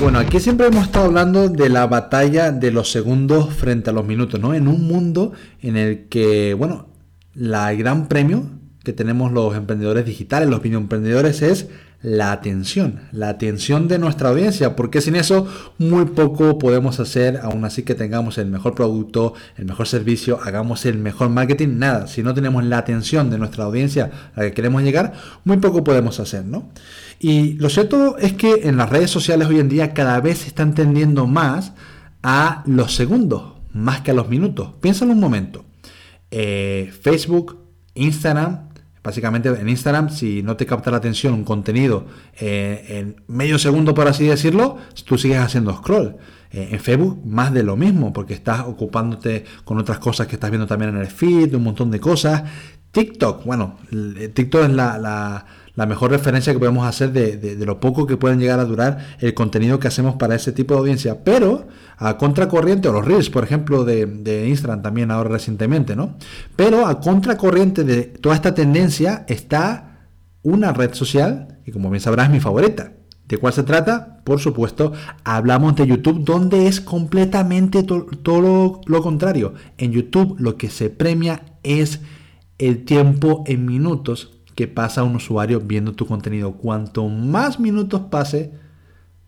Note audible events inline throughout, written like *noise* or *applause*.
Bueno, aquí siempre hemos estado hablando de la batalla de los segundos frente a los minutos, ¿no? En un mundo en el que, bueno, la gran premio que tenemos los emprendedores digitales, los videoemprendedores, es la atención, la atención de nuestra audiencia, porque sin eso muy poco podemos hacer, aún así que tengamos el mejor producto, el mejor servicio, hagamos el mejor marketing, nada, si no tenemos la atención de nuestra audiencia a la que queremos llegar, muy poco podemos hacer, ¿no? Y lo cierto es que en las redes sociales hoy en día cada vez se está entendiendo más a los segundos, más que a los minutos. Piénsalo un momento. Eh, Facebook, Instagram, básicamente en Instagram, si no te capta la atención un contenido eh, en medio segundo, por así decirlo, tú sigues haciendo scroll. Eh, en Facebook, más de lo mismo, porque estás ocupándote con otras cosas que estás viendo también en el feed, un montón de cosas. TikTok, bueno, TikTok es la mejor referencia que podemos hacer de, lo poco que pueden llegar a durar el contenido que hacemos para ese tipo de audiencia. Pero a contracorriente, o los Reels, por ejemplo, de, Instagram también ahora recientemente, ¿no? Pero a contracorriente de toda esta tendencia está una red social, y como bien sabrás, mi favorita. ¿De cuál se trata? Por supuesto, hablamos de YouTube, donde es completamente todo lo contrario. En YouTube lo que se premia es el tiempo en minutos que pasa un usuario viendo tu contenido. Cuanto más minutos pase,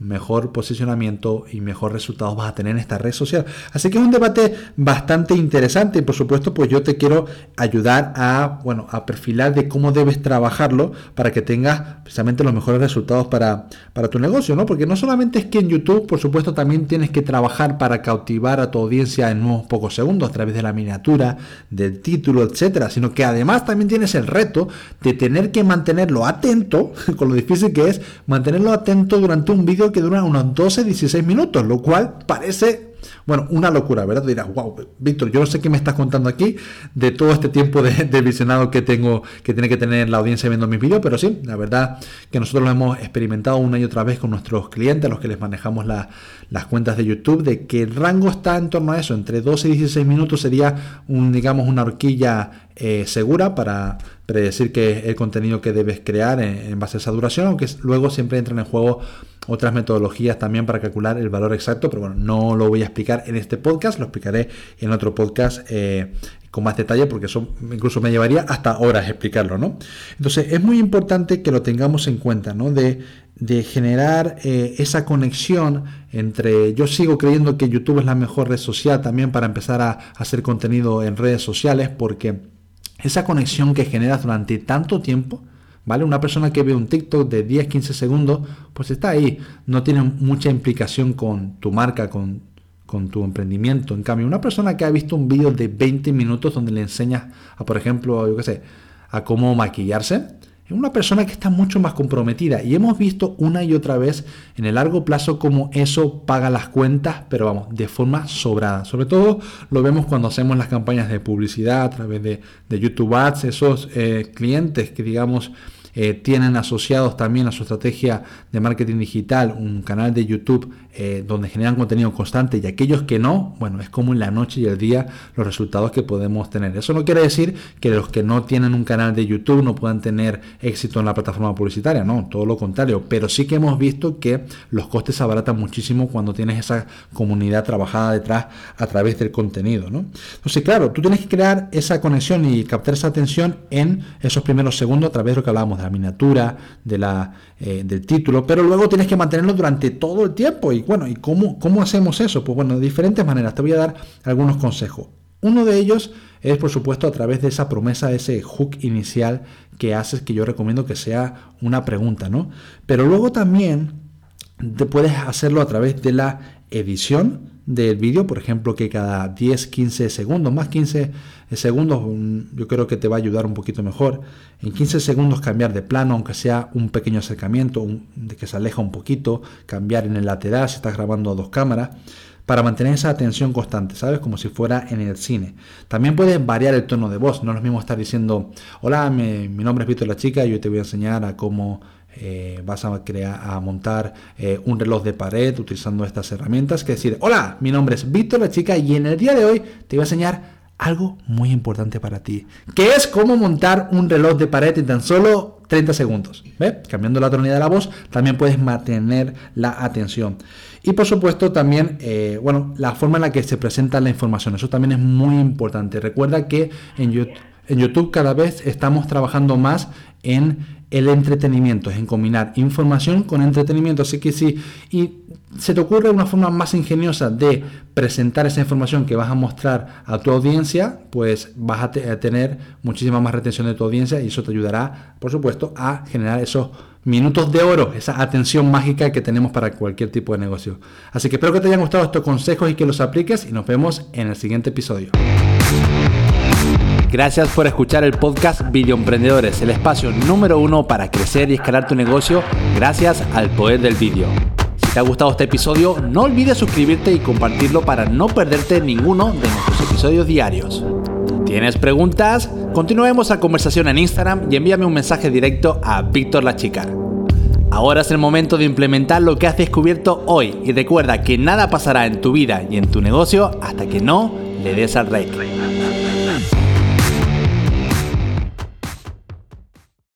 mejor posicionamiento y mejor resultados vas a tener en esta red social. Así que es un debate bastante interesante y por supuesto pues yo te quiero ayudar a, bueno, a perfilar de cómo debes trabajarlo para que tengas precisamente los mejores resultados para, para tu negocio, ¿no? Porque no solamente es que en YouTube, por supuesto, también tienes que trabajar para cautivar a tu audiencia en unos pocos segundos a través de la miniatura, del título, etcétera, sino que además también tienes el reto de tener que mantenerlo atento, *laughs* con lo difícil que es mantenerlo atento durante un vídeo que dura unos 12-16 minutos, lo cual parece bueno, una locura, ¿verdad? dirás, wow, Víctor, yo no sé qué me estás contando aquí de todo este tiempo de, visionado que tengo, que tiene que tener la audiencia viendo mis vídeos, pero sí, la verdad que nosotros lo hemos experimentado una y otra vez con nuestros clientes, los que les manejamos las cuentas de YouTube, de que el rango está en torno a eso, entre 12 y 16 minutos sería, un, digamos, una horquilla eh, segura para predecir qué es el contenido que debes crear en, base a esa duración, aunque luego siempre entran en juego otras metodologías también para calcular el valor exacto, pero bueno, no lo voy a explicar en este podcast, lo explicaré en otro podcast eh, con más detalle porque eso incluso me llevaría hasta horas explicarlo, ¿no? Entonces es muy importante que lo tengamos en cuenta, ¿no? De, generar eh, esa conexión entre, yo sigo creyendo que YouTube es la mejor red social también para empezar a hacer contenido en redes sociales porque esa conexión que generas durante tanto tiempo, ¿vale? Una persona que ve un TikTok de 10, 15 segundos, pues está ahí, no tiene mucha implicación con tu marca, con, con tu emprendimiento. En cambio, una persona que ha visto un vídeo de 20 minutos donde le enseñas a, por ejemplo, yo qué sé, a cómo maquillarse, es una persona que está mucho más comprometida y hemos visto una y otra vez en el largo plazo cómo eso paga las cuentas, pero vamos, de forma sobrada. Sobre todo lo vemos cuando hacemos las campañas de publicidad a través de, YouTube Ads, esos eh, clientes que digamos eh, tienen asociados también a su estrategia de marketing digital un canal de YouTube eh, donde generan contenido constante y aquellos que no, bueno, es como en la noche y el día los resultados que podemos tener. Eso no quiere decir que los que no tienen un canal de YouTube no puedan tener éxito en la plataforma publicitaria, no, todo lo contrario, pero sí que hemos visto que los costes se abaratan muchísimo cuando tienes esa comunidad trabajada detrás a través del contenido, ¿no? Entonces, claro, tú tienes que crear esa conexión y captar esa atención en esos primeros segundos a través de lo que hablábamos de la miniatura, de la, eh, del título, pero luego tienes que mantenerlo durante todo el tiempo. Y bueno, ¿y cómo, cómo hacemos eso? Pues bueno, de diferentes maneras. Te voy a dar algunos consejos. Uno de ellos es, por supuesto, a través de esa promesa, ese hook inicial que haces, que yo recomiendo que sea una pregunta, ¿no? Pero luego también te puedes hacerlo a través de la edición del vídeo, por ejemplo, que cada 10, 15 segundos, más 15 segundos, yo creo que te va a ayudar un poquito mejor. En 15 segundos cambiar de plano, aunque sea un pequeño acercamiento, de que se aleja un poquito, cambiar en el lateral si estás grabando a dos cámaras para mantener esa atención constante, ¿sabes? Como si fuera en el cine. También puedes variar el tono de voz, no es lo mismo estar diciendo, hola, mi, nombre es Víctor la Chica yo te voy a enseñar a cómo eh, vas a, crear, a montar eh, un reloj de pared utilizando estas herramientas, que decir, hola, mi nombre es Víctor la Chica y en el día de hoy te voy a enseñar algo muy importante para ti, que es cómo montar un reloj de pared en tan solo 30 segundos. ¿Ves? Cambiando la tonalidad de la voz, también puedes mantener la atención. Y por supuesto también, eh, bueno, la forma en la que se presenta la información, eso también es muy importante. Recuerda que en YouTube, en YouTube cada vez estamos trabajando más en el entretenimiento, en combinar información con entretenimiento. Así que si y se te ocurre una forma más ingeniosa de presentar esa información que vas a mostrar a tu audiencia, pues vas a, tener muchísima más retención de tu audiencia y eso te ayudará, por supuesto, a generar esos minutos de oro, esa atención mágica que tenemos para cualquier tipo de negocio. Así que espero que te hayan gustado estos consejos y que los apliques y nos vemos en el siguiente episodio. Gracias por escuchar el podcast Video Emprendedores, el espacio número uno para crecer y escalar tu negocio gracias al poder del vídeo. Si te ha gustado este episodio, no olvides suscribirte y compartirlo para no perderte ninguno de nuestros episodios diarios. ¿Tienes preguntas? Continuemos la conversación en Instagram y envíame un mensaje directo a Víctor la Chica. Ahora es el momento de implementar lo que has descubierto hoy y recuerda que nada pasará en tu vida y en tu negocio hasta que no le des al rey.